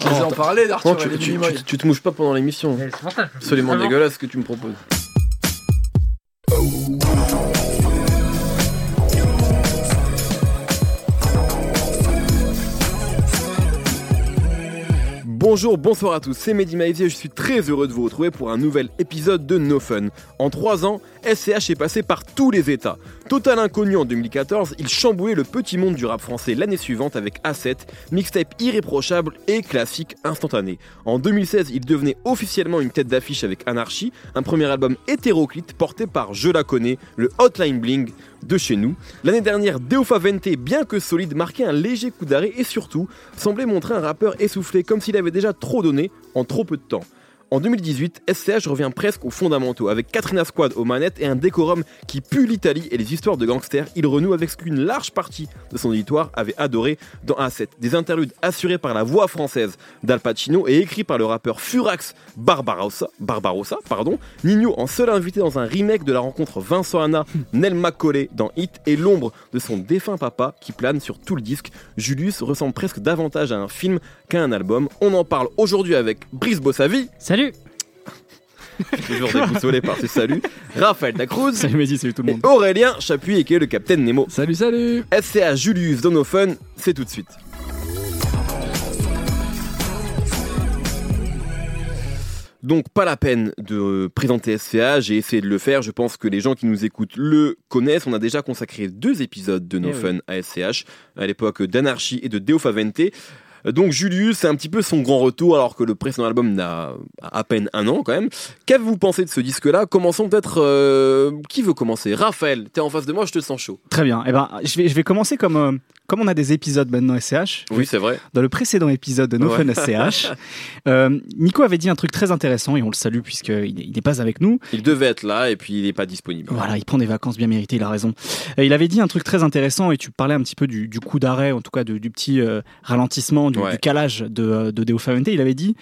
Je en parler d'Arthur. Non, tu, tu- Minimoys. tu- tu te mouches pas pendant l'émission. Absolument Vraiment. dégueulasse ce que tu me proposes. Bonjour, bonsoir à tous, c'est Mehdi Maizy et je suis très heureux de vous retrouver pour un nouvel épisode de No Fun. En 3 ans, SCH est passé par tous les états. Total inconnu en 2014, il chamboulait le petit monde du rap français l'année suivante avec A7, mixtape irréprochable et classique instantané. En 2016, il devenait officiellement une tête d'affiche avec Anarchy, un premier album hétéroclite porté par Je la connais, le Hotline Bling de chez nous. L'année dernière, Deofa Vente, bien que solide, marquait un léger coup d'arrêt et surtout semblait montrer un rappeur essoufflé comme s'il avait déjà trop donné en trop peu de temps. En 2018, SCH revient presque aux fondamentaux, avec Katrina Squad aux manettes et un décorum qui pue l'Italie et les histoires de gangsters. Il renoue avec ce qu'une large partie de son auditoire avait adoré dans A7. Des interludes assurés par la voix française d'Al Pacino et écrits par le rappeur Furax Barbarossa, Barbarossa pardon. Nino en seul invité dans un remake de la rencontre Vincent Anna, Nel Macaulay dans Hit et l'ombre de son défunt papa qui plane sur tout le disque. Julius ressemble presque davantage à un film qu'à un album. On en parle aujourd'hui avec Brice Bossavi, Salut toujours déboussolé par ses saluts, Raphaël Dacruz Salut Mehdi, salut tout le et monde. Aurélien Chapuis qui est le capitaine Nemo. Salut, salut SCA Julius Donophone, c'est tout de suite. Donc pas la peine de présenter SCA, j'ai essayé de le faire, je pense que les gens qui nous écoutent le connaissent. On a déjà consacré deux épisodes de No Eh Fun à SCH, à l'époque d'Anarchy et de Deo Favente. Donc Julius, c'est un petit peu son grand retour alors que le précédent album n'a à peine un an quand même. Qu'avez-vous pensé de ce disque-là? Commençons peut-être... euh, qui veut commencer? Raphaël, t'es en face de moi, je te sens chaud. Très bien. Eh ben, je vais, je vais commencer comme, euh, comme on a des épisodes maintenant SCH. Oui, c'est vrai. Dans le précédent épisode de No Ouais. Fun SCH, euh, Nico avait dit un truc très intéressant et on le salue puisqu'il n'est pas avec nous. Il devait être là et puis il n'est pas disponible. Voilà, il prend des vacances bien méritées, il a raison. Il avait dit un truc très intéressant et tu parlais un petit peu du, du coup d'arrêt, en tout cas de- du petit euh, ralentissement, du, Ouais. du calage de, euh, de Deo Favente. Il avait dit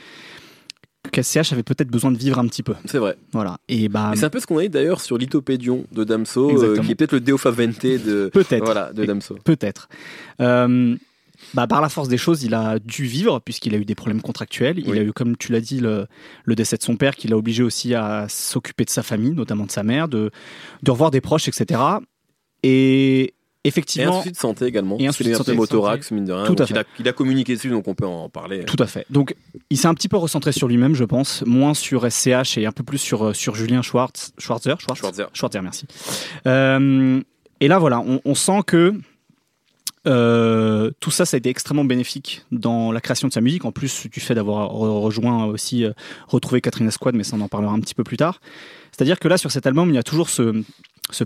que SCH avait peut-être besoin de vivre un petit peu. C'est vrai. Voilà. Et bah, c'est un peu ce qu'on a dit d'ailleurs sur Lithopédion de Damso, euh, qui est peut-être le Deofa Vente de, peut-être. voilà, de Damso. Peut-être. Euh, bah, par la force des choses, il a dû vivre puisqu'il a eu des problèmes contractuels. Il Oui. a eu, comme tu l'as dit, le, le décès de son père qui l'a obligé aussi à s'occuper de sa famille, notamment de sa mère, de, de revoir des proches, etc. Et Et un effectivement, souci de santé également. Et un souci de santé. motorax, mine de rien. Tout à il, a, il a communiqué dessus, donc on peut en parler. tout à fait. Donc, il s'est un petit peu recentré sur lui-même, je pense, moins sur SCH et un peu plus sur, euh, sur Julien Schwartz, Schwarzer, Schwartz? Merci. Euh, et là, voilà, on, on sent que euh, tout ça, ça a été extrêmement bénéfique dans la création de sa musique. En plus du fait d'avoir re- rejoint aussi, euh, retrouvé Katrina Squad, mais ça on en parlera un petit peu plus tard. C'est-à-dire que là, sur cet album, il y a toujours ce,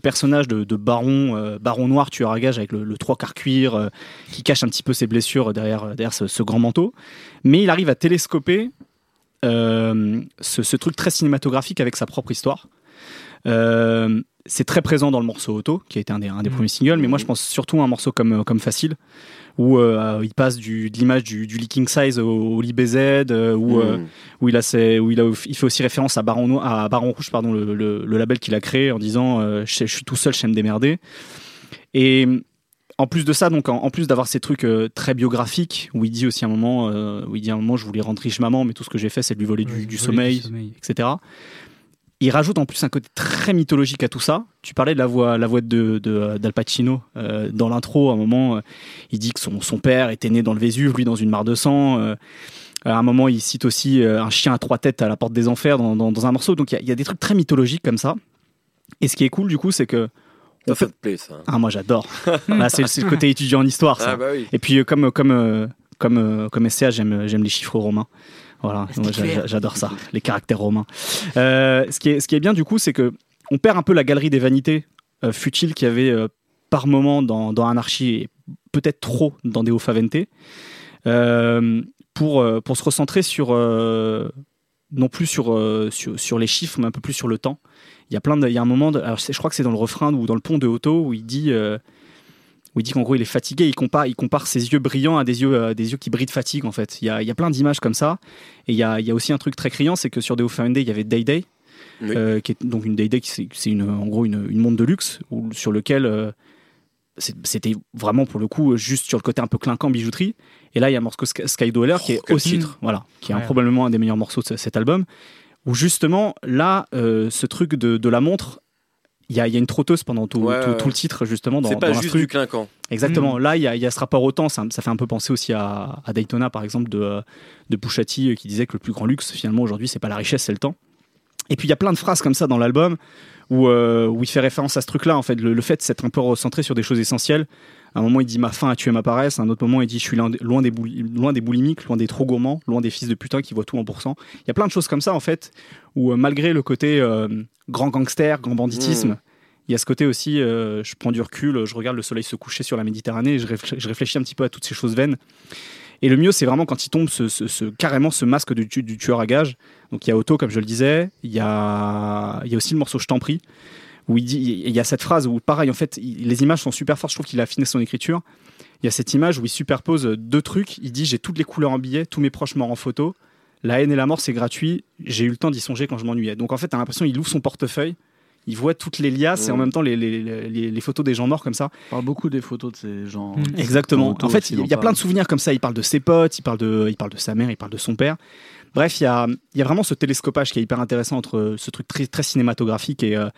personnage de, euh, baron noir tueur à gage avec le, trois quarts cuir euh, qui cache un petit peu ses blessures derrière, derrière ce, grand manteau. Mais il arrive à télescoper euh, ce, truc très cinématographique avec sa propre histoire. Euh, c'est très présent dans le morceau Auto, qui a été un des, un des premiers singles, mais moi je pense surtout à un morceau comme, comme Facile, où euh, il passe du, de l'image du, du Leaking Size au, au LibZ, euh, où, euh, Mmh. où, il, a ses- où il, a, il fait aussi référence à Baron, Noir- à Baron Rouge, pardon, le, le- le label qu'il a créé, en disant euh, je, je suis tout seul, je sais me démerder. Et en plus de ça, donc en, en plus d'avoir ces trucs euh, très biographiques, où il dit aussi à un moment, euh, où il dit à un moment, je voulais rendre riche maman, mais tout ce que j'ai fait, c'est de lui voler du, du sommeil, etc. Il rajoute en plus un côté très mythologique à tout ça. Tu parlais de la voix, la voix de, de- d'Al Pacino euh, dans l'intro. À un moment, euh, il dit que son, son père était né dans le Vésuve, lui dans une mare de sang. Euh, à un moment, il cite aussi euh, un chien à trois têtes à la porte des enfers dans, dans- dans un morceau. Donc il y a- il y, a des trucs très mythologiques comme ça. Et ce qui est cool du coup, c'est que Ça, ça te plaît, ça. ah moi j'adore. Là, c'est, le côté étudiant en histoire. Ça. Ah bah oui. Et puis euh, comme comme euh, comme euh, comme SCA, j'aime j'aime les chiffres romains. Voilà, j'a- j'adore ça, les caractères romains. Euh, ce qui est ce qui est bien du coup, c'est que on perd un peu la galerie des vanités euh, futiles qu'il y avait euh, par moment dans dans Anarchy et peut-être trop dans Deo Favente pour pour se recentrer sur non plus sur, euh, sur sur les chiffres, mais un peu plus sur le temps. Il y a plein de, il y a un moment, de- alors je crois que c'est dans le refrain ou dans le pont de Otto où il dit euh, où il dit qu'en gros il est fatigué, il compare, il compare ses yeux brillants à des yeux, euh, des yeux qui brillent de fatigue en fait. Il y a, il y a plein d'images comme ça. Et il y a, il y a aussi un truc très criant, c'est que sur Deo Fernandez, il y avait Day Day, Oui. euh, qui est donc une Day Day, qui c'est une, en gros une, une montre de luxe où- sur lequel euh, c'était vraiment pour le coup juste sur le côté un peu clinquant bijouterie. Et là, il y a un morceau Sky Dweller qui est quel aussi, titre. voilà, qui est un- probablement un des meilleurs morceaux de ce- cet album. Où justement, là, euh, ce truc de, de la montre, il y a, il y a une trotteuse pendant tout, Ouais, tout, ouais. tout le titre, justement, dans, C'est pas dans juste du clinquant. Exactement. Là, il y, a- il y a ce rapport au temps. Ça, ça fait un peu penser aussi à, à Daytona, par exemple, de, euh, de euh, qui disait que le plus grand luxe, finalement, aujourd'hui, c'est pas la richesse, c'est le temps. Et puis, il y a plein de phrases comme ça dans l'album où, euh, où il fait référence à ce truc-là, en fait, le, le fait de s'être un peu recentré sur des choses essentielles. À un moment, il dit ma faim a tué ma paresse. À un autre moment, il dit je suis loin des, loin des, bouli- loin des boulimiques, loin des trop gourmands, loin des fils de putain qui voient tout en pourcent. Il y a plein de choses comme ça, en fait, où euh, malgré le côté euh, grand gangster, grand banditisme, Mm. il y a ce côté aussi, je prends du recul, je regarde le soleil se coucher sur la Méditerranée, et je, réfl- je réfléchis un petit peu à toutes ces choses vaines. Et le mieux, c'est vraiment quand il tombe ce, carrément ce masque du, tu- tueur à gages. Donc il y a Otto, comme je le disais, il y a, aussi le morceau Je t'en prie, où il dit, il y a cette phrase où, pareil, en fait, les images sont super fortes. Je trouve qu'il a affiné son écriture. Il y a cette image où il superpose deux trucs. Il dit J'ai toutes les couleurs en billet, tous mes proches morts en photo. La haine et la mort, c'est gratuit. J'ai eu le temps d'y songer quand je m'ennuyais. Donc en fait, t'as l'impression qu'il ouvre son portefeuille. Il voit toutes les liasses et en Mm. même temps les, les- les- les photos des gens morts comme ça. On parle beaucoup des photos de ces gens. Mm. Exactement. Auto En fait, il y a plein de souvenirs comme ça. Il parle de ses potes, il parle de, il parle de sa mère, il parle de son père. Bref, il y a, il y a vraiment ce télescopage qui est hyper intéressant entre ce truc très, très cinématographique et, euh,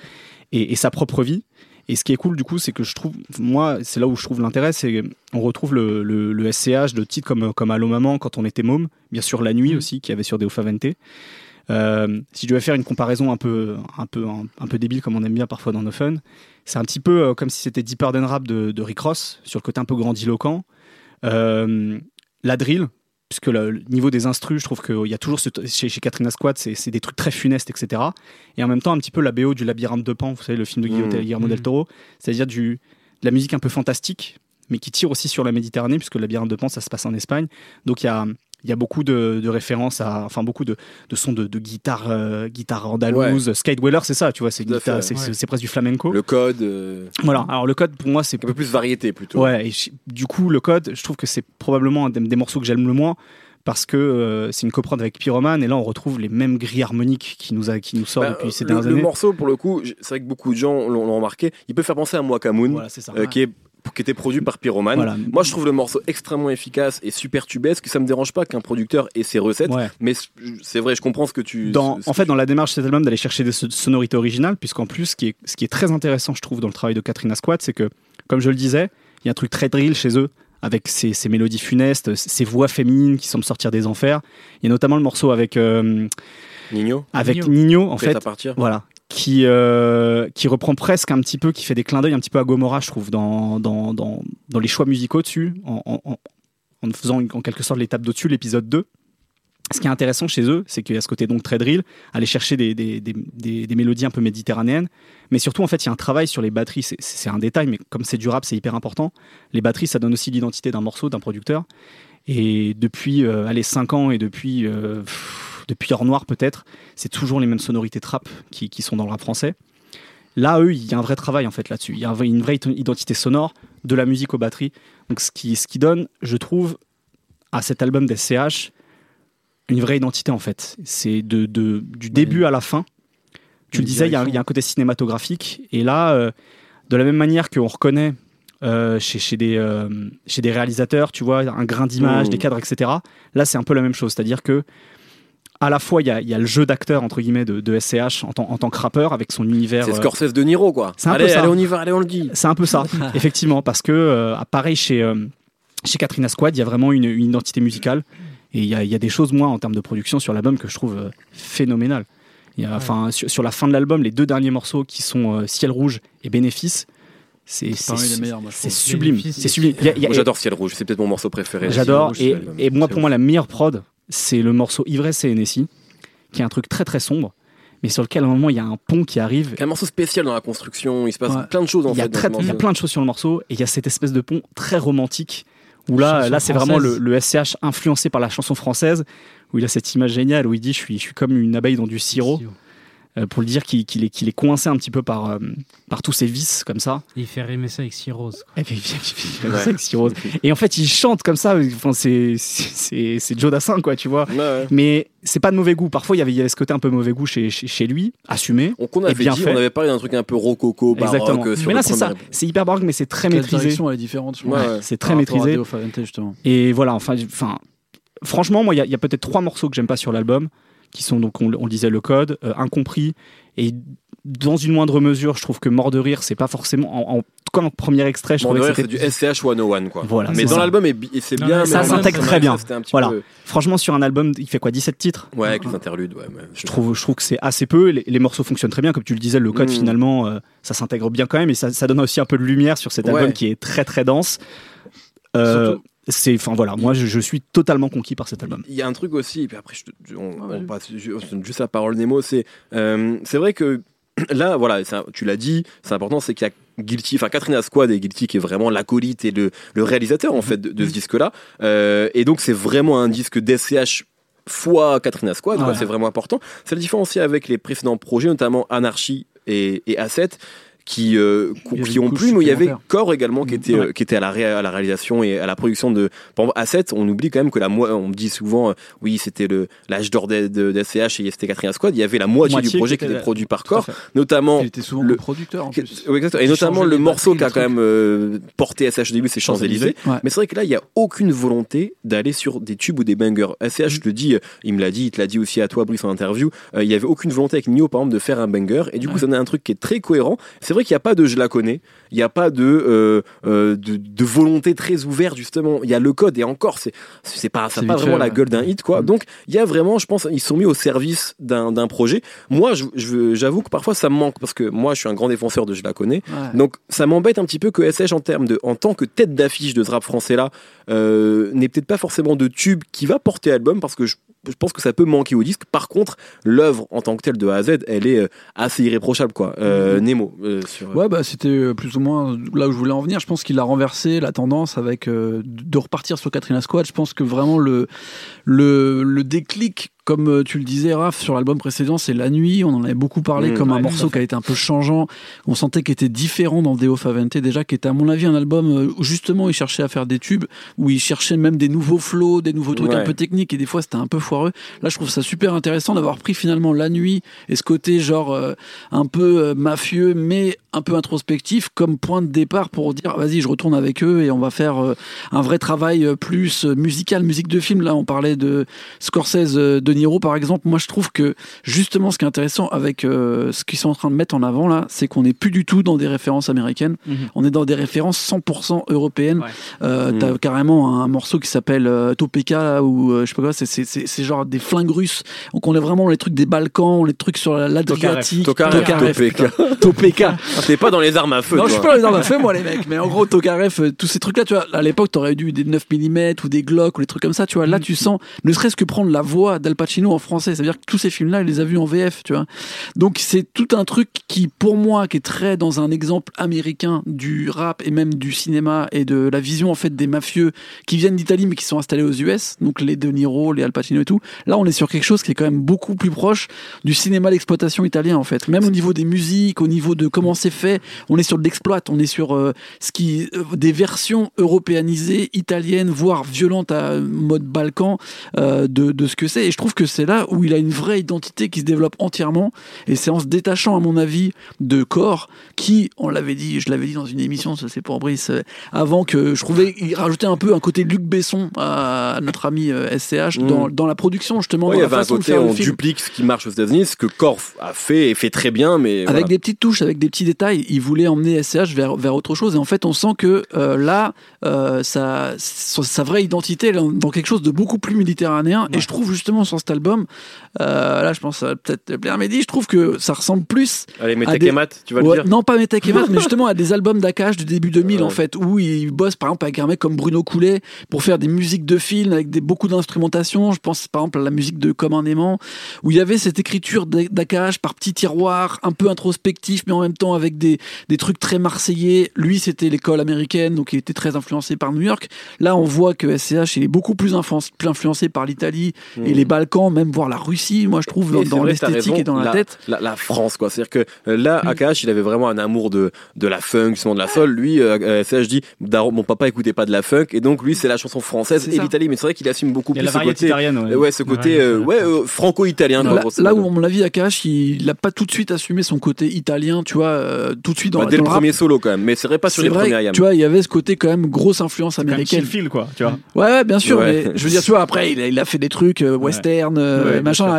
et, et sa propre vie. Et ce qui est cool, du coup, c'est que je trouve, moi, c'est là où je trouve l'intérêt, c'est on retrouve le, le, le SCH de titres comme, comme Allo Maman quand on était môme, bien sûr La Nuit Mm. aussi, qui avait sur Deo Favente. Euh, si je devais faire une comparaison un peu, un peu, un, un peu débile, comme on aime bien parfois dans nos fun, c'est un petit peu euh, comme si c'était Deep Purple Rap de, de Rick Ross, sur le côté un peu grandiloquent. Euh, la drill, puisque le, le niveau des instrus, je trouve qu'il y a toujours ce, chez, chez Katrina Squad, c'est des trucs très funestes, etc. Et en même temps, un petit peu la BO du Labyrinthe de Pan, vous savez, le film de Guillermo, Mm. Guillermo del. Toro, c'est-à-dire de la musique un peu fantastique, mais qui tire aussi sur la Méditerranée, puisque le Labyrinthe de Pan, ça se passe en Espagne. Donc il y a, il y a beaucoup de, de références à, enfin beaucoup de, de sons de, de guitare, euh, guitare andalouse. Skate Dweller, c'est ça, tu vois, c'est ouais. presque du flamenco. Le code, euh, Voilà. Alors le code, pour moi, c'est un peu plus variété plutôt. Ouais, et je- du coup, le code, je trouve que c'est probablement un des, des morceaux que j'aime le moins parce que euh, c'est une coprode avec Pyroman et là on retrouve les mêmes grilles harmoniques qui nous, a, qui nous sortent Bah, depuis ces le, dernières le années. morceau, pour le coup, c'est vrai que beaucoup de gens l'ont remarqué. Il peut faire penser à Mwakamoon, Voilà, euh, qui, est, qui était produit par Pyroman. Voilà. Moi, je trouve le morceau extrêmement efficace et super tubesque. Ça me dérange pas qu'un producteur ait ses recettes, Ouais. mais c'est vrai, je comprends ce que tu. Dans, ce- ce en fait, tu- dans la démarche de cet album, d'aller chercher des so- sonorités originales, puisqu'en plus, ce qui, est, ce qui est très intéressant, je trouve, dans le travail de Katrina Squad, c'est que, comme je le disais, il y a un truc très drill chez eux, avec ces, ces mélodies funestes, ces voix féminines qui semblent sortir des enfers. Il y a notamment le morceau avec, euh, Nino, avec Nino. Nino, en fait, à partir. Voilà. Qui, euh, qui reprend presque un petit peu, qui fait des clins d'œil un petit peu à Gomorrah, je trouve, dans, dans, dans, dans les choix musicaux dessus, en, en, faisant en quelque sorte l'étape d'au-dessus, l'épisode 2. Ce qui est intéressant chez eux, c'est qu'il y a ce côté donc très drill, aller chercher des, des, des, des- mélodies un peu méditerranéennes, mais surtout en fait il y a un travail sur les batteries, c'est- un détail, mais comme c'est du rap, c'est hyper important. Les batteries, ça donne aussi l'identité d'un morceau, d'un producteur. Et depuis euh, allez, 5 ans et depuis, euh, depuis Hors Noir peut-être, c'est toujours les mêmes sonorités trap qui, qui sont dans le rap français. Là, eux, il y a un vrai travail en fait là-dessus. Il y a une vraie identité sonore de la musique aux batteries. Donc ce qui, ce qui donne, je trouve, à cet album d'SCH une vraie identité en fait. C'est de, de- du début à la fin. Tu le disais, il y, a, direction. il y a un côté cinématographique. Et là, euh, de la même manière qu'on reconnaît euh, chez, chez, des, euh, chez des réalisateurs, tu vois, un grain d'image, Mmh. des cadres, etc. Là, c'est un peu la même chose. C'est-à-dire que à la fois, il y a, il y a le jeu d'acteur, entre guillemets, de, de SCH en, tant- en tant que rappeur, avec son univers. C'est euh, Scorsese de Niro, quoi. C'est un peu allez, ça. allez, on y va, allez, on le dit. c'est un peu ça, effectivement, parce que euh, pareil chez euh, chez Katrina Squad, il y a vraiment une, une identité musicale et il y a, il y a des choses moi en termes de production sur l'album que je trouve euh, phénoménales. Sur, sur la fin de l'album, les deux derniers morceaux qui sont euh, Ciel rouge et Bénéfice, c'est sublime, c'est sublime. J'adore Ciel Rouge, c'est peut-être mon morceau préféré. J'adore. Et, et moi, pour moi, la meilleure prod, c'est le morceau Ivresse et Hennessy, qui est un truc très très sombre, mais sur lequel à un moment il y a un pont qui arrive. C'est un morceau spécial dans la construction, il se passe Ouais. plein de choses en il y, a fait. dans très- ce il y a plein de choses sur le morceau et il y a cette espèce de pont très romantique où là, là c'est vraiment le, le SCH influencé par la chanson française où il a cette image géniale où il dit je suis, je suis comme une abeille dans du sirop. Euh, pour le dire qu'il est, coincé un petit peu par, euh, par tous ses vices comme ça. Et il fait rimer ça avec Cyrose. Et, puis, il fait ça avec Cyrose. Et en fait, il chante comme ça. Enfin, c'est, Joe Dassin, quoi, tu vois. Ouais, ouais. Mais c'est pas de mauvais goût. Parfois, il y avait, il y avait ce côté un peu mauvais goût chez, chez, chez lui, assumé. On Et avait bien dit, fait. on avait parlé d'un truc un peu rococo, Exactement. baroque. sur Mais là, c'est ça. C'est hyper baroque, mais c'est très La maîtrisé. direction, elle est différente. Ouais, ouais. C'est très maîtrisé. Et voilà, enfin, enfin franchement, moi, il y a, il y a peut-être trois morceaux que j'aime pas sur l'album, qui sont donc, on, on le disait, le code, euh, incompris, et dans une moindre mesure, je trouve que Mort de rire, c'est pas forcément, en, en, comme en premier extrait, je trouvais de que rire, c'est c'était du SCH 101, quoi. Voilà, mais dans l'album, c'est bien. ça s'intègre très bien. c'était un petit Voilà. peu- Franchement, sur un album, il fait quoi 17 titres Ouais, avec les interludes, ouais. mais je trouve, je trouve que c'est assez peu. Les, les morceaux fonctionnent très bien, comme tu le disais. Le code, Mm. finalement, euh, ça s'intègre bien quand même, et ça, ça donne aussi un peu de lumière sur cet Ouais. album qui est très très dense. Euh, Surtout- c'est, enfin voilà, moi, je, je suis totalement conquis par cet album. Il y a un truc aussi, et puis après, je on, Ah, on vas-y. passe juste la parole Nemo, c'est euh, c'est vrai que là, voilà, un- tu l'as dit, c'est important, c'est qu'il y a Guilty, enfin Katrina Squad et Guilty qui est vraiment l'acolyte et le, le réalisateur en fait de, de ce disque-là, Euh, et donc c'est vraiment un disque d'SCH fois Katrina Squad, Ouais. c'est vraiment important. C'est le différencier avec les précédents projets, notamment Anarchy et, et Asset. Qui, euh, qui ont plu, mais il y avait. Core également qui Mm. était, euh, qui était à, la ré- à la réalisation et à la production de. Par exemple, Asset, on oublie quand même que la moi on me dit souvent, euh, oui, c'était l'âge d'or d'SCH et c'était Katrina Squad. Il y avait la moitié, Moitié du projet qui qui était- était produit par Core, notamment. Il était souvent le- producteur en qui- plus. oui, exactement. Et Qui notamment le morceau batteries, qui a le quand même euh, porté SCH au début, c'est Champs-Élysées. Ouais. Mais c'est vrai que là, il n'y a aucune volonté d'aller sur des tubes ou des bangers. SCH, je te le dis, euh, il me l'a dit, il te l'a dit aussi à toi, Brice, en interview. il n'y avait aucune volonté avec Nio, par exemple, de faire un banger. Et du coup, ça donne un truc qui est très cohérent. C'est vrai qu'il n'y a pas de je la connais. Il n'y a pas de, euh, euh, de, de volonté très ouverte, justement. Il y a le code. Et encore, c'est, c'est pas, ça n'a pas vraiment la gueule d'un hit, quoi. Mm. Donc, il y a vraiment, je pense, ils sont mis au service d'un, d'un projet. Moi, je, je- j'avoue que parfois, ça me manque parce que moi, je suis un grand défenseur de je la connais. Ouais. Donc ça m'embête un petit peu que SH en termes de en tant que tête d'affiche de ce rap français là euh, n'ait peut-être pas forcément de tube qui va porter album parce que je, je pense que ça peut manquer au disque. Par contre, l'œuvre en tant que telle de A à Z, elle est euh, assez irréprochable quoi. Euh, Nemo euh, sur Ouais, bah, c'était plus ou moins là où je voulais en venir. Je pense qu'il a renversé la tendance avec euh, de repartir sur Katrina Squad. Je pense que vraiment le, le, le déclic, comme euh, tu le disais, Raph, sur l'album précédent, c'est La Nuit. On en avait beaucoup parlé Mmh. comme un morceau qui a été un peu changeant. On sentait qu'il était différent dans Deo Favente, déjà, qui était, à mon avis, un album euh, où justement il cherchait à faire des tubes, où il cherchait même des nouveaux flows, des nouveaux trucs Ouais. un peu techniques, et des fois c'était un peu foireux. Là, je trouve ça super intéressant d'avoir pris finalement La Nuit et ce côté genre euh, un peu euh, mafieux, mais un peu introspectif, comme point de départ pour dire vas-y, je retourne avec eux et on va faire euh, un vrai travail plus musical, musique de film. Là, on parlait de Scorsese, De Niro, par exemple. Moi, je trouve que justement, ce qui est intéressant avec euh, ce qu'ils sont en train de mettre en avant là, c'est qu'on n'est plus du tout dans des références américaines. On est dans des références 100% européennes. Ouais. Euh, Mm. T'as carrément un morceau qui s'appelle euh, Topeka là, ou euh, je sais pas quoi. C'est- C'est c'est- c'est genre des flingues russes. Donc on est vraiment les trucs des Balkans, les trucs sur la- l'Adriatique. Tokarev, Tokarev, Topeka. Ah, T'es pas dans les armes à feu. Non, toi. je suis pas dans les armes à feu, moi, les mecs. Mais en gros, Tokarev, euh, tous ces trucs-là, tu vois, à l'époque, t'aurais dû des 9 mm ou des Glock ou des trucs comme ça, tu vois. Là, tu sens, ne serait-ce que prendre la voix d'Al Pacino en français. C'est-à-dire que tous ces films-là, il les a vus en VF, tu vois. Donc, c'est tout un truc qui, pour moi, qui est très dans un exemple américain du rap et même du cinéma et de la vision, en fait, des mafieux qui viennent d'Italie mais qui sont installés aux US. Donc, les De Niro, les Al Pacino et tout. Là, on est sur quelque chose qui est quand même beaucoup plus proche du cinéma d'exploitation italien, en fait. Même au niveau des musiques, au niveau de comment c'est fait, on est sur de l'exploit, on est sur euh, ce qui euh, des versions européanisées, italiennes, voire violentes à mode Balkan euh, de, de ce que c'est. Et je trouve que c'est là où il a une vraie identité qui se développe entièrement. Et c'est en se détachant, à mon avis, de corps qui, on l'avait dit, je l'avais dit dans une émission, ça c'est pour Brice, euh, avant que je trouvais il rajoutait un peu un côté Luc Besson à, notre ami euh, SCH Mm. dans, dans la production justement, Ouais, dans il y la avait un côté, on duplique ce qui marche aux États-Unis, ce que Korf a fait et fait très bien, mais Avec voilà. des petites touches, avec des petits détails, il voulait emmener SCH vers, vers autre chose. Et en fait, on sent que euh, là, euh, sa, sa, vraie identité, elle est dans quelque chose de beaucoup plus méditerranéen. Et je trouve justement sur cet album, euh, là, je pense peut-être plaire à Mehdi, je trouve que ça ressemble plus. Allez, des- tu vas Ouais, le dire non, pas mais justement à des albums d'Akash du début 2000, Ouais. en fait, où il bosse par exemple avec un mec comme Bruno Coulet pour faire des musiques de film avec des, beaucoup d'instrumentation. Je pense par exemple à la musique de Comme un aimant, où il y avait cette écriture d'Akash par petits tiroirs, un peu introspectif, mais en même temps avec des, des trucs très marseillais. Lui, c'était l'école américaine, donc il était très influencé par New York. Là, on voit que SCH il est beaucoup plus, influence- plus influencé par l'Italie et Mm. les Balkans Même voir la Russie, moi je trouve, dans, Et l'esthétique et dans la, tête. La, la France, quoi. C'est-à-dire que euh, là, Akash, il avait vraiment un amour de, de la funk, justement de la soul. Lui, euh, euh, SCH dit, Daron, mon papa écoutait pas de la funk, et donc lui, c'est la chanson française et l'Italie. Mais c'est vrai qu'il assume beaucoup Il y a plus la ce variété côté, italienne. ouais. euh, ouais, ce côté, Ouais, euh, ouais. euh, franco-italien. Là, là où, à mon avis, Akash, il n'a pas tout de suite assumé son côté italien, tu vois, euh, tout de suite dans, Bah, dès dans le rap. premier solo, quand même. Mais c'est vrai pas sur les vrai, premiers tu vois, il y avait ce côté quand même grosse influence américaine. feel, quoi, tu vois. Ouais, ouais, bien sûr, mais je veux dire, tu vois, après, il a, fait des trucs euh, western, euh, Ouais, machin.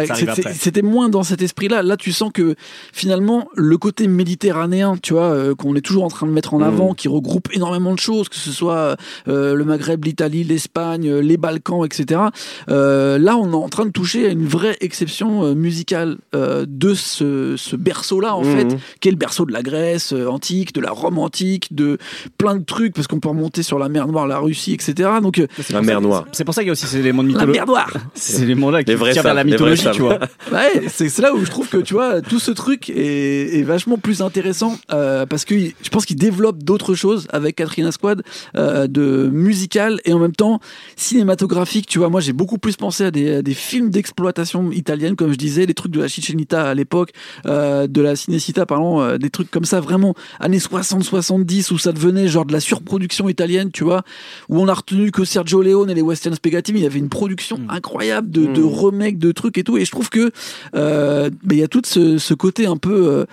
c'était- moins dans cet esprit-là. Là, tu sens que finalement, le côté méditerranéen, tu vois, euh, qu'on est toujours en train de mettre en Mm. avant, qui regroupe énormément de choses, que ce soit euh, le Maghreb, l'Italie, l'Espagne, les Balkans, etc. Euh, là, on est en train de toucher à une vraie exception musicale euh, de ce, ce berceau-là, en Mhm. fait, qui est le berceau de la Grèce euh, antique, de la Rome antique, de plein de trucs, parce qu'on peut remonter sur la mer Noire, la Russie, etc. Donc, C'est La pour mer ça- Noire. C'est pour ça qu'il y a aussi ces éléments de la mythologie. mer Noire Ces éléments-là qui Les vrais vers la mythologie, tu vois. Ouais, c'est là où je trouve que tu vois tout ce truc est, est vachement plus intéressant euh, parce que je pense qu'il développe d'autres choses avec Katrina Squad euh, de musical et en même temps cinématographique. Tu vois, moi j'ai beaucoup plus pensé à des, à des films d'exploitation italienne, comme je disais, les trucs de la Ciccenita à l'époque, euh, de la Cinecita, pardon, euh, des trucs comme ça vraiment années 60-70 où ça devenait genre de la surproduction italienne, tu vois, où on a retenu que Sergio Leone et les Western Spaghetti, mais il y avait une production Mm. incroyable de, de Remakes, de trucs et tout. Et je trouve que euh, ben, il y a tout ce, ce côté un peu euh,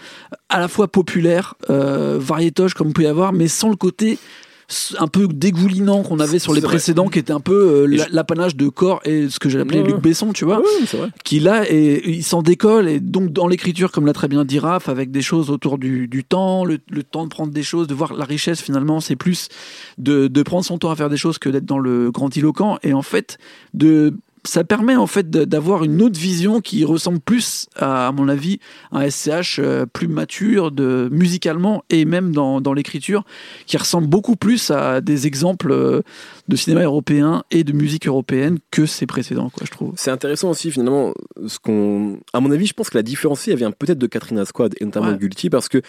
à la fois populaire, euh, variétoche comme on peut y avoir, mais sans le côté un peu dégoulinant qu'on avait sur les vrai. précédents, qui était un peu euh, l'apanage de corps et ce que j'ai appelé Ouais, Luc. Besson, tu vois Ouais, qui là et il s'en décolle et donc dans l'écriture comme l'a très bien dit Raph avec des choses autour du, du temps le, le temps de prendre des choses de voir la richesse finalement c'est plus de, de prendre son temps à faire des choses que d'être dans le grandiloquent et en fait de ça permet en fait d'avoir une autre vision qui ressemble plus à, à mon avis un SCH euh, plus mature de musicalement et même dans, dans l'écriture qui ressemble beaucoup plus à des exemples euh, de cinéma européen et de musique européenne que ses précédents quoi je trouve C'est intéressant aussi finalement ce qu'on, à mon avis, je pense que la différence elle vient peut-être de Katrina Squad et notamment Ouais. de Guilty parce que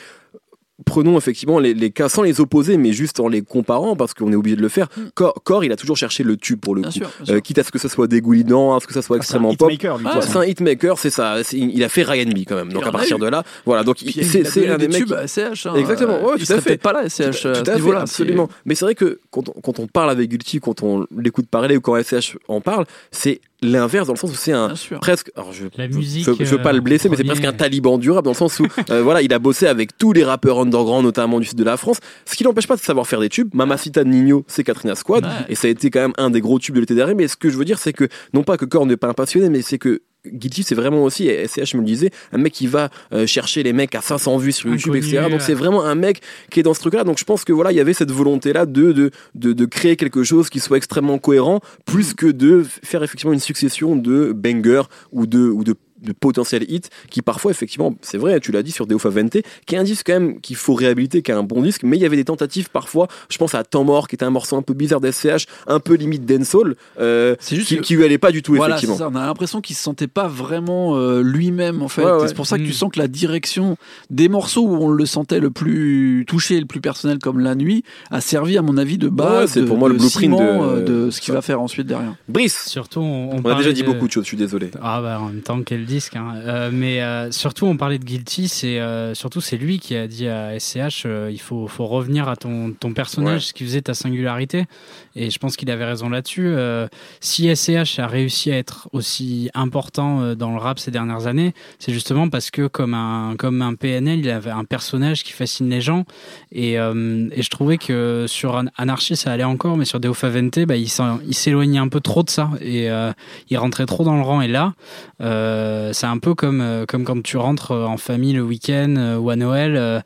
prenons effectivement les, les cas sans les opposer mais juste en les comparant parce qu'on est obligé de le faire. Core, Core, il a toujours cherché le tube pour le bien coup. sûr, bien sûr. Euh, quitte à ce que ça soit dégoulinant, à ce que ça soit Ah, c'est un extrêmement pop. Ah, c'est un hitmaker, c'est ça. Il a fait Ryan B quand même. Donc à partir eu. de là, voilà. Donc c'est un des mecs. SCH. hein. Exactement, ouais, il tout à fait. peut-être pas là, SCH, Tout à fait, absolument. Mais c'est vrai que quand on, quand on parle avec Guilty, quand on l'écoute parler ou quand SCH en parle, c'est l'inverse dans le sens où c'est un presque. Alors je, La je- musique, je, je veux pas euh, le blesser, mais c'est presque un taliban durable dans le sens où euh, voilà, il a bossé avec tous les rappeurs underground, notamment du sud de la France, ce qui n'empêche pas de savoir faire des tubes. Mamacita de Nino, c'est Katrina Squad, Ouais. et ça a été quand même un des gros tubes de l'été dernier. Mais ce que je veux dire, c'est que non pas que Korn n'est pas un passionné, mais c'est que Guilty, c'est vraiment aussi, et SCH me le disait, un mec qui va euh, chercher les mecs à 500 vues sur YouTube, Inconnu, etc. Donc c'est vraiment un mec qui est dans ce truc-là. Donc je pense que voilà, il y avait cette volonté-là de, de, de, de créer quelque chose qui soit extrêmement cohérent, plus que de faire effectivement une succession de bangers ou de, ou de de potentiels hits qui parfois effectivement c'est vrai tu l'as dit sur Deo Favente qui est un disque quand même qu'il faut réhabiliter qui est un bon disque mais il y avait des tentatives parfois je pense à Temps mort qui était un morceau un peu bizarre d'SCH un peu limite dancehall euh, juste qui, que- qui lui allait pas du tout Voilà, effectivement ça. On a l'impression qu'il se sentait pas vraiment euh, lui-même en fait. Ouais, ouais. Et C'est pour ça que tu Mm. sens que la direction des morceaux où on le sentait le plus touché, le plus personnel comme la nuit, a servi à mon avis de base. Ouais, c'est de- pour moi le de blueprint ciment, de- euh, de ce qu'il va faire ensuite derrière. Brice Surtout, on, on a déjà dit de- beaucoup de choses je suis désolé Ah bah en même temps quel disque hein. Euh, mais euh, surtout on parlait de Guilty c'est euh, surtout c'est lui qui a dit à SCH il faut, faut revenir à ton, ton personnage Ouais. ce qui faisait ta singularité. Et je pense qu'il avait raison là-dessus. Si SCH a réussi à être aussi important dans le rap ces dernières années c'est justement parce que comme un, comme un PNL il avait un personnage qui fascine les gens. Et, et je trouvais que sur An- Anarchy ça allait encore mais sur Deo Favente bah, il s'éloignait un peu trop de ça. Et il rentrait trop dans le rang. Et là euh, c'est un peu comme, euh, comme quand tu rentres en famille le week-end euh, ou à Noël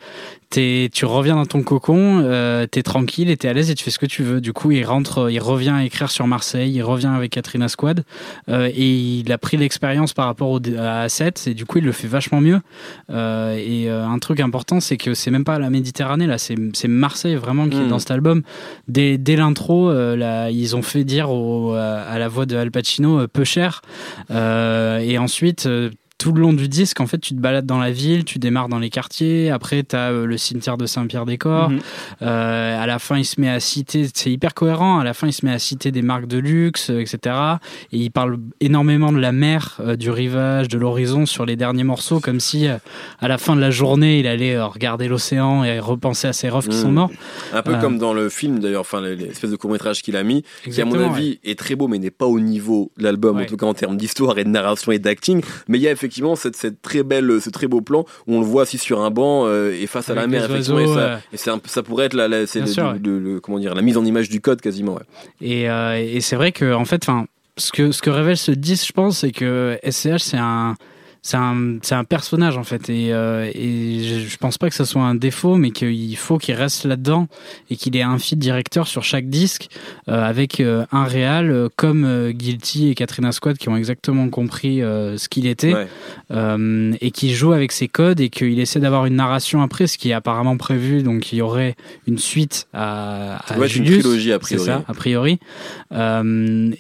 tu reviens dans ton cocon euh, t'es tranquille et t'es à l'aise et tu fais ce que tu veux. Du coup il rentre euh, il revient à écrire sur Marseille il revient avec Katrina Squad euh, et il a pris l'expérience par rapport au, à A7 et du coup il le fait vachement mieux. Euh, et un truc important c'est que c'est même pas la Méditerranée là c'est Marseille vraiment qui est Mm. dans cet album. Dès, dès l'intro là, ils ont fait dire au, à, la voix de Al Pacino peu cher. Et ensuite tout le long du disque, en fait, tu te balades dans la ville, tu démarres dans les quartiers. Après, tu as le cimetière de Saint-Pierre-des-Corps. Mhm. Euh, à la fin, il se met à citer, c'est hyper cohérent. À la fin, il se met à citer des marques de luxe, euh, etc. Et il parle énormément de la mer, euh, du rivage, de l'horizon sur les derniers morceaux, comme si euh, à la fin de la journée, il allait euh, regarder l'océan et repenser à ses refs qui Mhm. sont morts. Un peu Euh, comme dans le film d'ailleurs, enfin l'espèce de court métrage qu'il a mis, qui à mon avis est très beau mais n'est pas au niveau de l'album, en tout cas en termes d'histoire et de narration et d'acting. Mais il y a effectivement cette, cette très belle, ce très beau plan où on le voit assis sur un banc euh, et face à la Avec mer. effectivement, oiseaux, et ça, et peu- ça pourrait être la, la- c'est le- sûr, le- le- comment dire, la mise en image du code quasiment. Ouais. Et, euh, et c'est vrai que en fait, enfin, ce que ce que révèle ce disque, je pense, c'est que SCH c'est un c'est un, c'est un personnage en fait et, euh, et je, je pense pas que ça soit un défaut mais qu'il faut qu'il reste là-dedans et qu'il ait un feed directeur sur chaque disque euh, avec euh, un réal comme Guilty et Katrina Squad qui ont exactement compris ce qu'il était Ouais. et qui joue avec ses codes et qu'il essaie d'avoir une narration après, ce qui est apparemment prévu. Donc il y aurait une suite à, à une trilogie, a c'est priori. ça, a priori.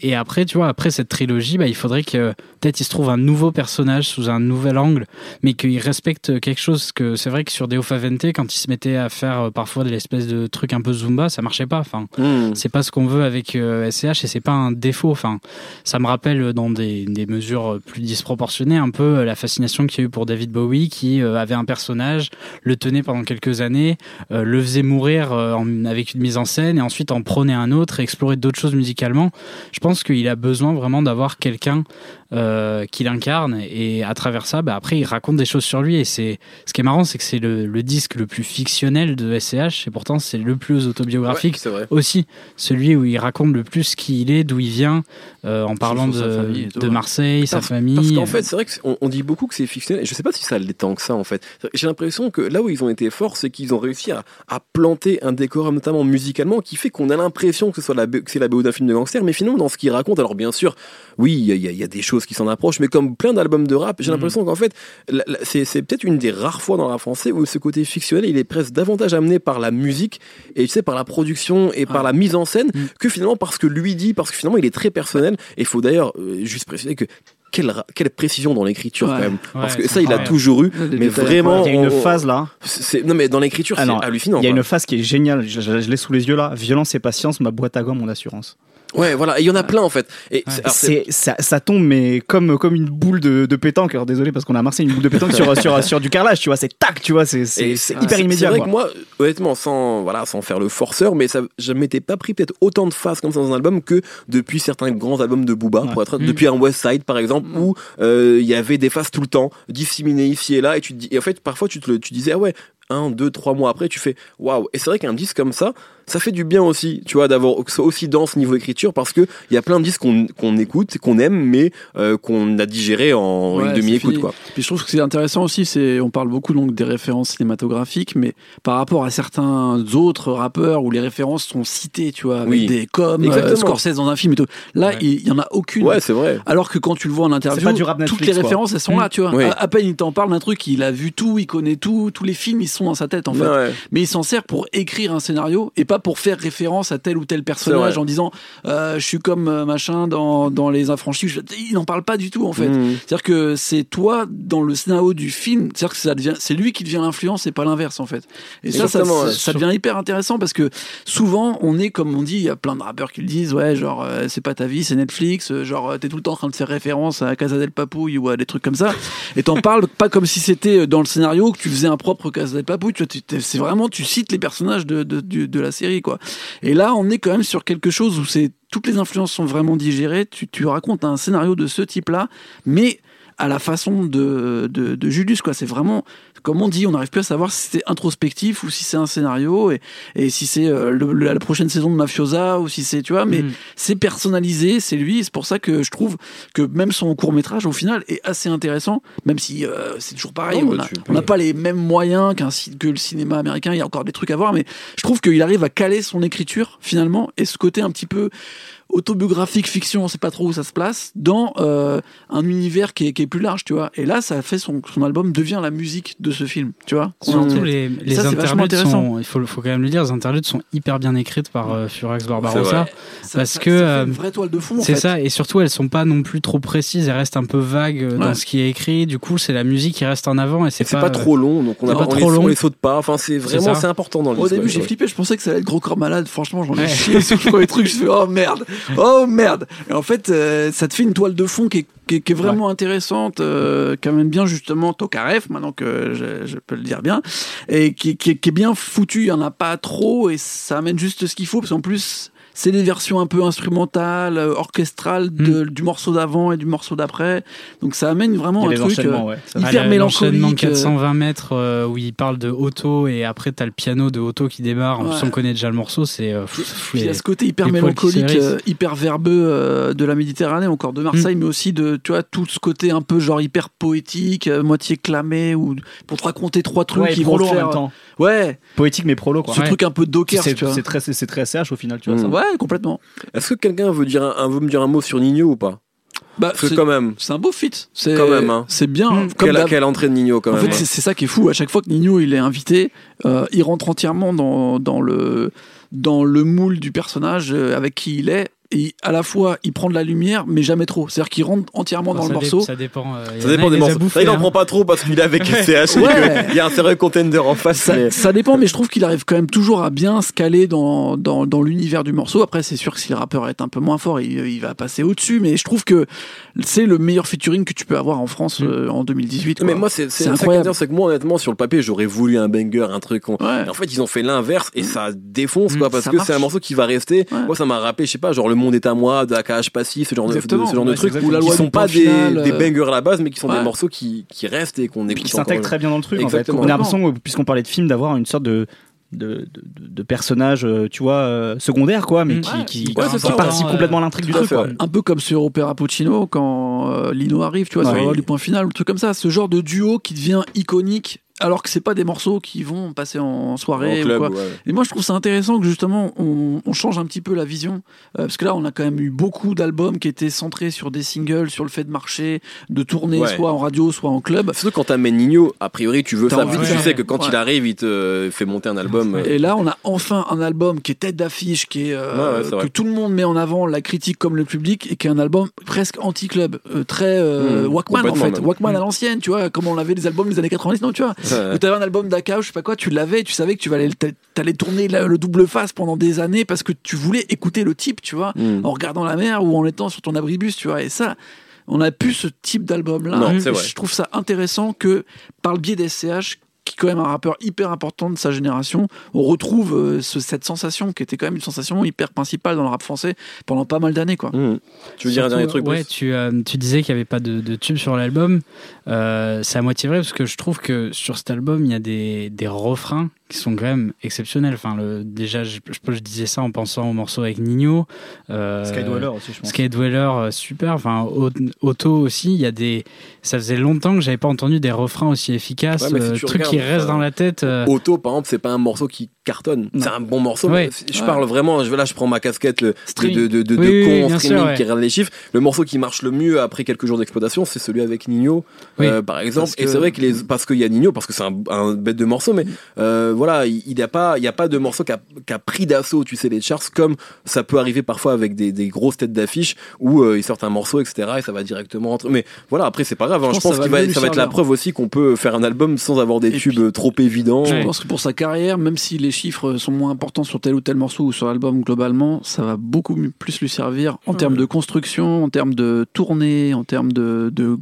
Et après, tu vois, après cette trilogie, bah, il faudrait que peut-être il se trouve un nouveau personnage sous un nouvel angle, mais qu'il respecte quelque chose. Que c'est vrai que sur Deo Favente, quand il se mettait à faire euh, parfois de l'espèce de truc un peu zumba, ça marchait pas. Enfin, Hmm. c'est pas ce qu'on veut avec euh, SCH et c'est pas un défaut. Enfin, ça me rappelle euh, dans des, des mesures euh, plus disproportionnées un peu euh, la fascination qu'il y a eu pour David Bowie qui euh, avait un personnage, le tenait pendant quelques années, euh, le faisait mourir euh, en- avec une mise en scène et ensuite en prenait un autre et explorer d'autres choses musicalement. Je pense qu'il a besoin vraiment d'avoir quelqu'un euh, qui l'incarne et à travers ça, bah, après il raconte des choses sur lui et c'est ce qui est marrant, c'est que c'est le, le disque le plus fictionnel de SCH et pourtant c'est le plus autobiographique Ouais, aussi. Celui où il raconte le plus qui il est, d'où il vient, euh, en parlant de, tout, ouais. Marseille, sa famille. Parce qu'en fait, c'est vrai qu'on on dit beaucoup que c'est fictionnel, et je sais pas si ça l'est tant que ça en fait. J'ai l'impression que là où ils ont été forts, c'est qu'ils ont réussi à, à planter un décor, notamment musicalement, qui fait qu'on a l'impression que ce soit la, que c'est la BO d'un film de gangster, mais finalement dans ce qu'ils racontent, alors bien sûr, oui, il y, a- y y des choses qui s'en approchent, mais comme plein d'albums de rap, j'ai Mhm. l'impression qu'en fait, la- la- c'est c'est peut-être une des rares fois dans le rap français où ce côté fictionnel, il est presque davantage amené par la musique et tu sais par la production et par la mise en scène Mhm. que finalement parce que lui dit, parce que finalement il est très personnel. Et il faut d'ailleurs euh, juste préciser que quelle, quelle précision dans l'écriture Ouais. quand même. Ouais, Parce que c'est ça, il a toujours eu. Mais vraiment, Il y a une on- phase là. c'est- non, mais dans l'écriture, Ah c'est non, hallucinant. Il y a quoi. une phase qui est géniale. Je, je- je l'ai sous les yeux là. Violence et patience, ma boîte à gomme, mon assurance. Ouais, voilà. Et il y en a plein en fait. Et c'est- c'est- C'est ça, ça tombe mais comme comme une boule de, de pétanque. Alors désolé parce qu'on a à Marseille une boule de pétanque sur sur sur du carrelage. Tu vois, c'est tac. Tu vois, c'est c'est c'est hyper C'est immédiat. vrai quoi. que moi, honnêtement, sans, voilà, sans faire le forceur, mais ça, je m'étais pas pris peut-être autant de phases comme ça dans un album que depuis certains grands albums de Booba, Ouais. pour être, Mm. depuis un West Side par exemple, où euh, il y avait des phases tout le temps, disséminées ici et là, et tu et en fait, parfois tu te tu disais, ah ouais, un, deux, trois mois après, tu fais waouh. Et c'est vrai qu'un disque comme ça, ça fait du bien aussi, tu vois, d'avoir aussi dense niveau écriture, parce que il y a plein de disques qu'on qu'on écoute, qu'on aime, mais euh, qu'on a digéré en Ouais, une demi-écoute, quoi. Puis je trouve que c'est intéressant aussi, c'est on parle beaucoup donc des références cinématographiques, mais par rapport à certains autres rappeurs où les références sont citées, tu vois, avec Oui. des comme euh. Scorsese dans un film et tout. Là, Ouais. il y, en a aucune. Ouais, c'est vrai. Alors que quand tu le vois en interview, C'est pas du rap toutes les quoi. références elles sont là, tu vois. Oui. À, à peine il t'en parle d'un truc, il a vu tout, il connaît tout, tous les films ils sont dans sa tête en fait. Ouais. Mais il s'en sert pour écrire un scénario et pas pour faire référence à tel ou tel personnage en disant euh, je suis comme euh, machin dans, dans les affranchis. Je- Il n'en parle pas du tout en fait. Mm. C'est-à-dire que c'est toi dans le scénario du film, c'est-à-dire que ça devient, c'est lui qui devient l'influence et pas l'inverse en fait. Et ça, ça, ça, devient hyper intéressant parce que souvent on est comme on dit, il y a plein de rappeurs qui le disent, ouais, genre euh, c'est pas ta vie, c'est Netflix, euh, genre t'es tout le temps en train de faire référence à Casa del Papouille ou à des trucs comme ça, et t'en parles pas comme si c'était dans le scénario que tu faisais un propre Casa del Papouille, tu vois, c'est vraiment tu cites les personnages de, de la série quoi. Et là on est quand même sur quelque chose où c'est toutes les influences sont vraiment digérées, tu, tu racontes un scénario de ce type-là, mais à la façon de, de, de Julius quoi c'est vraiment comme on dit on n'arrive plus à savoir si c'est introspectif ou si c'est un scénario et, et si c'est euh, la prochaine saison de Mafiosa ou si c'est tu vois mais Mm. c'est personnalisé c'est lui c'est pour ça que je trouve que même son court métrage au final est assez intéressant même si euh, c'est toujours pareil Non, on n'a pas les mêmes moyens qu'un que le cinéma américain il y a encore des trucs à voir mais je trouve qu'il arrive à caler son écriture finalement et ce côté un petit peu autobiographique, fiction, on sait pas trop où ça se place, dans euh, un univers qui est, qui est plus large, tu vois. Et là, ça fait son, son album devient la musique de ce film, tu vois. Surtout les, les ça, c'est interludes sont, il faut, faut quand même le dire, les interludes sont hyper bien écrites par euh, Furax C'est Barbarossa. parce ça- que, euh, une vraie toile de fond. en C'est fait. ça, et surtout elles sont pas non plus trop précises, elles restent un peu vagues euh, dans Ouais. ce qui est écrit. Du coup, c'est la musique qui reste en avant et c'est c'est pas, pas, trop long, donc on, a c'est pas on, les, trop long. on les saute pas. Enfin, c'est C'est vraiment c'est important dans le Au début, j'ai flippé, je pensais que ça allait être gros corps malade. Franchement, j'en ai chié sur le premier truc. Je fais oh merde, oh merde. Et en fait, euh, ça te fait une toile de fond qui est, qui est- qui est vraiment intéressante, euh, qui amène bien justement Tokarev, maintenant que je, je peux le dire bien, et qui, qui est- bien foutu. Il y en a pas trop et ça amène juste ce qu'il faut parce qu'en plus. C'est des versions un peu instrumentales, euh, orchestrales de- du morceau d'avant et du morceau d'après. Donc ça amène vraiment un truc. euh, ouais. Hyper Ah, le- mélancolique, euh, 420 mètres euh, où il parle de auto et après t'as le piano de auto qui démarre. En plus, Ouais. on connaît déjà le morceau, c'est euh, il y a ce côté hyper mélancolique, euh, hyper verbeux euh, de la Méditerranée, encore de Marseille, Mm. mais aussi de, tu vois, tout ce côté un peu genre hyper poétique, euh, moitié clamé, ou pour te raconter trois trucs Ouais, qui vont prolo te en faire. même temps. Ouais, Poétique mais prolo quoi. ce Ouais. truc un peu docker, C'est tu vois. c'est très, c'est très SCH au final, tu vois. Mm. ça. Ouais, complètement. Est-ce que quelqu'un veut, dire un, veut me dire un mot sur Nino ou pas? Bah, c'est quand même, c'est un beau fit. C'est Quand même, hein. C'est bien. Mm. Comme quelle, quelle entrée de Nino quand En même. fait, hein. c'est c'est ça qui est fou. À chaque fois que Nino il est invité, euh, il rentre entièrement dans, dans le dans le moule du personnage euh, avec qui il est. Et à la fois, il prend de la lumière, mais jamais trop. C'est-à-dire qu'il rentre entièrement dans le morceau. Ça dépend. euh, Ça dépend des morceaux. Là, il en hein. prend pas trop parce qu'il est avec et Ouais. Il y a un sérieux contender en face. Ça, mais- ça dépend, mais je trouve qu'il arrive quand même toujours à bien se caler dans, dans, dans l'univers du morceau. Après, c'est sûr que si le rappeur est un peu moins fort, il, il va passer au-dessus. Mais je trouve que c'est le meilleur featuring que tu peux avoir en France euh, en 2018. Mais moi, c'est c'est C'est ça qui est incroyable. c'est que moi, honnêtement, sur le papier, j'aurais voulu un banger, un truc. on- Ouais. Et en fait, ils ont fait l'inverse et ça défonce, quoi, Mm, parce ça que c'est un morceau qui va rester. Ouais. Moi, ça m'a rappelé, je sais pas, genre Le Monde est à moi, de AKH Passif, ce genre de, de- Exactement. ce genre de trucs, Ou la qui sont pas des, final, des euh, bangers à la base, mais qui sont ouais. des morceaux qui, qui restent et qu'on écoute qui encore. s'intègre très bien dans le truc en fait. Exactement. On a l'impression, puisqu'on parlait de film, d'avoir une sorte de de, de, de personnage, euh, tu vois, euh, secondaire quoi, mais Mm. qui, Ouais, qui, Ouais, c'est qui ça, participe ouais. complètement à l'intrigue du truc quoi. Un peu comme sur Opéra Puccino quand euh, Lino arrive, tu vois, sur Ouais. loi du point final, ou truc comme ça. Ce genre de duo qui devient iconique, alors que c'est pas des morceaux qui vont passer en soirée En ou quoi. ouais. Et moi, je trouve ça intéressant que justement, on, on change un petit peu la vision. Euh, parce que là, on a quand même eu beaucoup d'albums qui étaient centrés sur des singles, sur le fait de marcher, de tourner, Ouais. soit en radio, soit en club. Surtout quand t'amènes Nino, a priori, tu veux que de tu faire. sais que quand il arrive, il te fait monter un album. euh, Et là, on a enfin un album qui est tête d'affiche, qui est euh, que tout le monde met en avant, la critique comme le public, et qui est un album presque anti-club, euh, très euh, Mmh, Walkman en fait, même. Walkman à l'ancienne, tu vois, comme on avait des albums des années 90, non, tu vois. Où t'avais un album d'Aka, je sais pas quoi, tu l'avais, tu savais que tu allais, t'allais tourner la- le double face pendant des années parce que tu voulais écouter le type, tu vois, Mm. en regardant la mer ou en étant sur ton abribus, tu vois. Et ça, on a plus ce type. Non, c'est vrai. Je trouve ça intéressant que par le biais des SCH, qui est quand même un rappeur hyper important de sa génération, on retrouve euh, ce- cette sensation qui était quand même une sensation hyper principale dans le rap français pendant pas mal d'années, quoi. Mm. Tu veux dire un dernier truc Ouais, tu, euh, tu disais qu'il n'y avait pas de, de tube sur l'album. Euh, c'est à moitié vrai parce que je trouve que sur cet album, il y a des, des refrains qui sont quand même exceptionnels. Enfin, le, déjà, je, je, je disais ça en pensant au morceau avec Nino. Euh, Skydweller aussi, je pense. Skydweller, euh, super. Enfin, Au- Auto aussi. Il y a des. Ça faisait longtemps que j'avais pas entendu des refrains aussi efficaces. Ouais, si euh, tu trucs qui ça- dans la tête. euh, Auto, par exemple, c'est pas un morceau qui cartonne. C'est un bon morceau. Ouais. mais Je Ouais. parle vraiment, je, là, je prends ma casquette le, de, de, de, de Oui, oui, con en bien streaming sûr, ouais. qui regarde les chiffres. Le morceau qui marche le mieux après quelques jours d'exploitation, c'est celui avec Nino, Oui. euh, par exemple. Parce que- Et c'est vrai que les, parce qu'il y a Nino, parce que c'est un, un bête de morceau, mais euh, voilà, il n'y a pas, il y a pas de morceau qui a, qui a pris d'assaut, tu sais, les charts, comme ça peut arriver parfois avec des, des grosses têtes d'affiche où euh, ils sortent un morceau, etc. Et ça va directement entre. Mais voilà, après c'est pas grave. hein. Je Je pense pense que ça va ça va être la preuve aussi qu'on peut faire un album sans avoir des tubes puis- trop évidents. Je pense que pour sa carrière, même si les chiffres sont moins importants sur tel ou tel morceau ou sur l'album globalement, ça va beaucoup plus lui servir en termes de construction, en termes de tournée, en termes de, de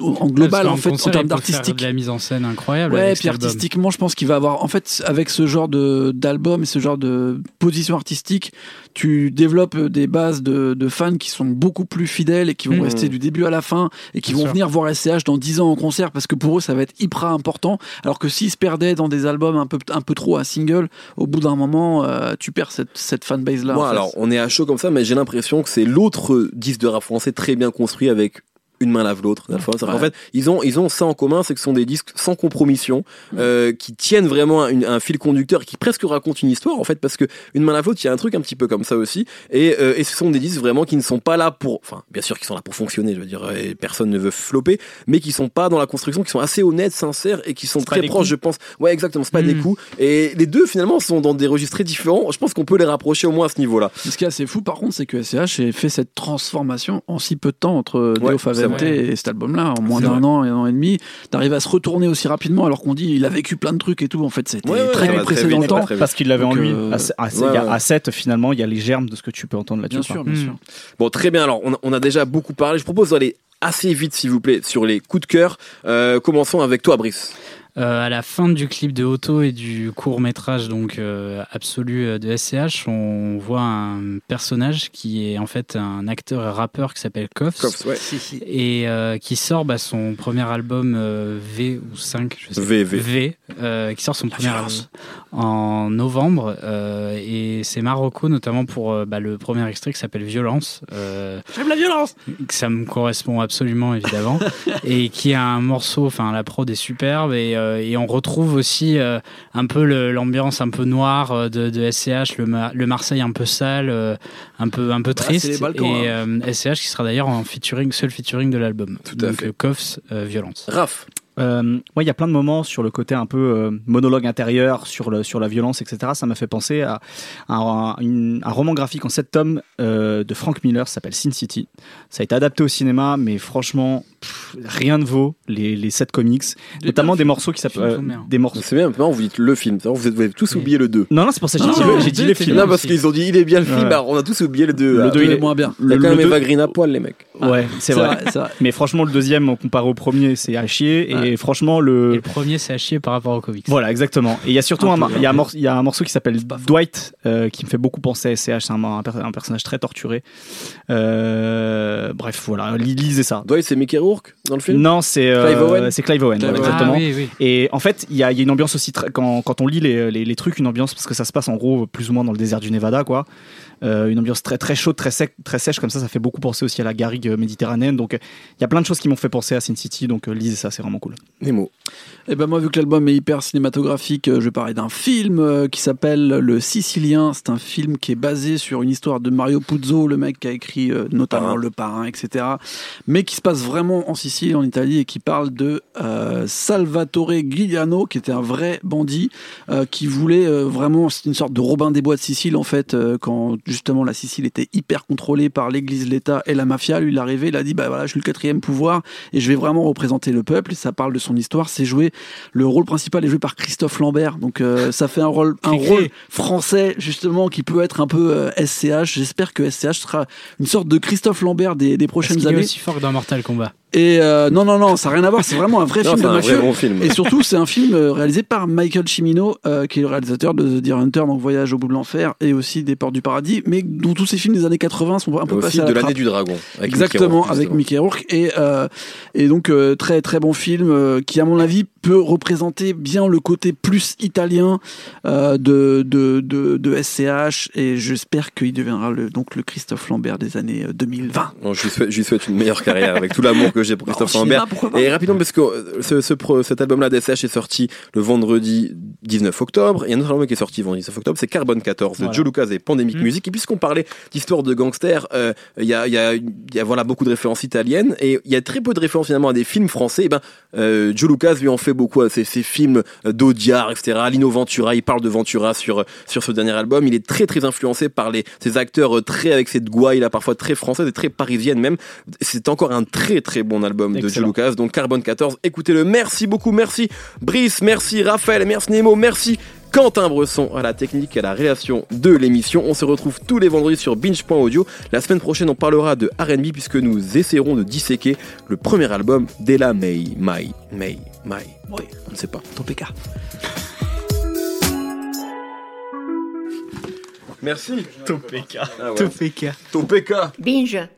en global en fait, en termes d'artistique. De la mise en scène incroyable. Ouais, avec puis artistiquement, je pense qu'il va avoir. En fait, avec ce genre de d'album et ce genre de position artistique, tu développes des bases de, de fans qui sont beaucoup plus fidèles et qui vont Mmh. rester du début à la fin et qui Bien vont sûr. venir voir SCH dans 10 ans en concert parce que pour eux, ça va être hyper important. Alors que s'ils se perdaient dans des albums un peu, un peu trop à single, au bout d'un moment, euh, tu perds cette, cette fanbase-là. Moi, en fait. alors, on est à chaud comme ça, mais j'ai l'impression que c'est l'autre disque de rap français très bien construit avec une main lave l'autre. Ouais. qu'en fait, ils ont, ils ont ça en commun, c'est que ce sont des disques sans compromission, euh, qui tiennent vraiment un, un fil conducteur, qui presque racontent une histoire, en fait, parce que une main lave l'autre, il y a un truc un petit peu comme ça aussi. Et, euh, et ce sont des disques vraiment qui ne sont pas là pour, enfin, bien sûr, qui sont là pour fonctionner, je veux dire, et personne ne veut flopper, mais qui sont pas dans la construction, qui sont assez honnêtes, sincères, et qui sont très proches, coups. je pense. Ouais, exactement, c'est pas des Mm. coups. Et les deux, finalement, sont dans des registres très différents. Je pense qu'on peut les rapprocher au moins à ce niveau-là. Ce qui est assez fou, par contre, c'est que SCH ait fait cette transformation en si peu de temps entre Ouais, Deo et cet album-là, en moins d'un an et un an et demi, d'arriver à se retourner aussi rapidement alors qu'on dit il a vécu plein de trucs et tout. En fait, c'était Ouais, ouais, très compressé très dans le temps. Parce qu'il l'avait en Donc, lui. euh, À, à- ouais, il y a- ouais. à 7, finalement, il y a les germes de ce que tu peux entendre là-dessus. Bien sûr, bien Mm. sûr. Bon, très bien. Alors, on a, on a déjà beaucoup parlé. Je propose d'aller assez vite, s'il vous plaît, sur les coups de cœur. Euh, commençons avec toi, Brice. Euh, à la fin du clip de Otto et du court métrage donc euh, absolu euh, de SCH, on voit un personnage qui est en fait un acteur et rappeur qui s'appelle Koffs. Koffs, ouais. et euh, qui sort bah, son premier album euh, V ou 5 je sais V, pas. V. euh, qui sort son premier album en novembre euh, et c'est Marocco notamment pour euh, bah, le premier extrait qui s'appelle Violence euh, J'aime la violence que ça me correspond absolument évidemment et qui a un morceau enfin la prod est superbe et, euh, et on retrouve aussi euh, un peu l'ambiance un peu noire euh, de, de SCH le, Ma- le Marseille un peu sale euh, un peu un peu triste Balkans, et euh, SCH qui sera d'ailleurs en featuring seul featuring de l'album Tout à Donc, fait. euh, euh, Violence Raph. Euh, moi, il y a plein de moments sur le côté un peu euh, monologue intérieur, sur, le, sur la violence, etc. Ça m'a fait penser à, à un, une- un roman graphique en sept tomes euh, de Frank Miller, ça s'appelle Sin City. Ça a été adapté au cinéma, mais franchement, pff, rien ne vaut les, les sept comics, notamment des morceaux qui s'appellent... bien. des morceaux... C'est bien, maintenant vous dites le film. Vous, êtes- vous avez tous oublié le 2. Non, non, c'est pour ça que j'ai dit, non, le- films. Non, parce qu'ils ont dit il est bien le film. Ouais. Alors, on a tous oublié le 2. Le là. deux, Il il est est- moins bien. Il y a Le- quand le même deux- Eva Green à poil, les mecs. Ouais, c'est vrai. c'est vrai. Mais franchement, le deuxième, comparé au premier, c'est à chier. Ouais. Et franchement, et le... le premier c'est à chier par rapport au comics Voilà, exactement. Et il y a surtout Un il y a un, y a morceau qui s'appelle. Dwight euh, qui me fait beaucoup penser à SCH. C'est un, un per- un personnage très torturé. Euh, bref, voilà, li- lisez ça. Dwight, c'est Mickey Rourke dans le film? Non, c'est euh, Clive Owen c'est Clive Owen, Clive voilà, Owen. exactement. ah oui oui Et en fait, il y a, il y a une ambiance aussi quand, quand on lit les, les, les trucs, une ambiance parce que ça se passe en gros plus ou moins dans le désert du Nevada, quoi. Euh, une ambiance très très chaude, très sec, très sèche comme ça. Ça fait beaucoup penser aussi à la garrigue méditerranéenne. Donc, euh, il y a plein de choses qui m'ont fait penser à Sin City. Donc, euh, lisez ça, c'est vraiment cool. Nemo. Et ben moi, vu que l'album est hyper cinématographique, euh, je vais parler d'un film euh, qui s'appelle Le Sicilien. C'est un film qui est basé sur une histoire de Mario Puzo, le mec qui a écrit euh, notamment Parrain. Le Parrain, etc. Mais qui se passe vraiment en Sicile, en Italie, et qui parle de euh, Salvatore Giuliano, qui était un vrai bandit, euh, qui voulait euh, vraiment, c'est une sorte de Robin des Bois de Sicile, en fait, euh, quand justement la Sicile était hyper contrôlée par l'Église, l'État et la mafia. Lui, il est arrivé, il a dit, bah voilà, je suis le quatrième pouvoir et je vais vraiment représenter le peuple. Ça parle de son histoire. C'est joué, le rôle principal est joué par Christophe Lambert. Donc euh, ça fait un rôle, un rôle français justement qui peut être un peu euh, SCH. J'espère que SCH sera une sorte de Christophe Lambert des, des prochaines qu'il est années. aussi fort que dans Mortal Kombat Et euh, non, non, non, ça n'a rien à voir. C'est vraiment un vrai Non, film c'est de un vrai mafieux. bon film. Et surtout, c'est un film euh, réalisé par Michael Cimino, euh, qui est le réalisateur de The Deer Hunter, donc Voyage au bout de l'enfer, et aussi des Portes du Paradis, mais dont tous ces films des années 80 sont un peu passés à de la l'année trappe. du dragon. avec Exactement, Mickey Rourke, avec. Mickey Rourke. Et, euh, et donc, euh, très très bon film euh, qui, à mon avis, peut représenter bien le côté plus italien euh, de, de, de, de SCH. Et j'espère qu'il deviendra le, donc le Christophe Lambert des années euh, 2020. Bon, je, lui souhaite, je lui souhaite une meilleure carrière avec tout l'amour que j'ai pour Christophe Lambert. pas Et rapidement, parce que euh, ce, cet album-là d'SH est sorti le vendredi 19 octobre. Il y a un autre album qui est sorti le vendredi 19 octobre, c'est Carbone 14 de. Joe Lucas et Pandemic Mm. Music. Et puisqu'on parlait d'histoire de gangsters, euh, il y, a, il y, a, y a voilà, beaucoup de références italiennes et il y a très peu de références finalement à des films français. Et ben, euh, Joe Lucas lui en fait beaucoup à ses, ses films d'Audiard, etc. Lino Ventura, il parle de Ventura sur, sur ce dernier album. Il est très très influencé par les, ces acteurs très avec cette gouaille là, parfois très française et très parisienne même. C'est encore un très très bon album de Joe. Lucas. Donc Carbone 14, écoutez-le. Merci beaucoup, merci Brice, merci Raphaël, merci Nemo, merci Quentin Bresson à la technique et à la réalisation de l'émission. On se retrouve tous les vendredis sur binge.audio. La semaine prochaine, on parlera de R&B puisque nous essaierons de disséquer le premier album d'Ella May. May, May, May. Oui, On ne sait pas. ton PK. Merci. Topeka. Ah ouais. PK Ton PK. Binge.